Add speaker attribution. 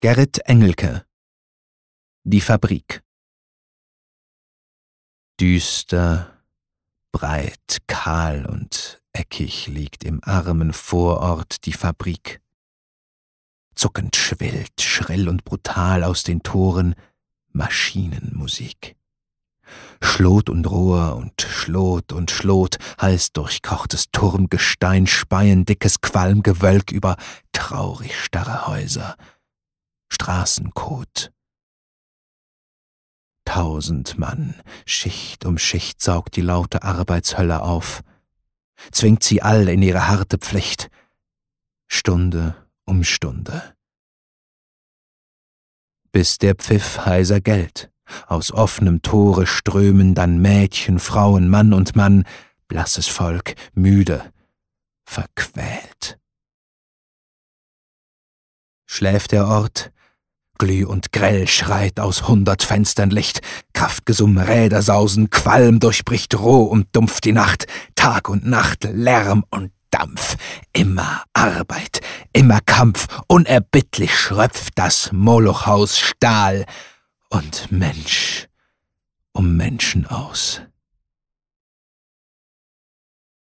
Speaker 1: Gerrit Engelke Die Fabrik Düster, breit, kahl und eckig liegt im armen Vorort die Fabrik. Zuckend schwillt, schrill und brutal aus den Toren Maschinenmusik. Schlot und Rohr und Schlot und Schlot, heiß durchkochtes Turmgestein, speien dickes Qualmgewölk über traurig starre Häuser. Straßenkot. Tausend Mann, Schicht um Schicht saugt die laute Arbeitshölle auf, zwingt sie all in ihre harte Pflicht, Stunde um Stunde. Bis der Pfiff heiser Geld, aus offenem Tore strömen dann Mädchen, Frauen, Mann und Mann, blasses Volk, müde, verquält. Schläft der Ort, Glüh und grell schreit aus hundert Fenstern Licht, Kraftgesumm, Räder sausen, Qualm durchbricht roh und dumpf die Nacht, Tag und Nacht, Lärm und Dampf, immer Arbeit, immer Kampf, unerbittlich schröpft das Molochhaus Stahl. Und Mensch um Menschen aus.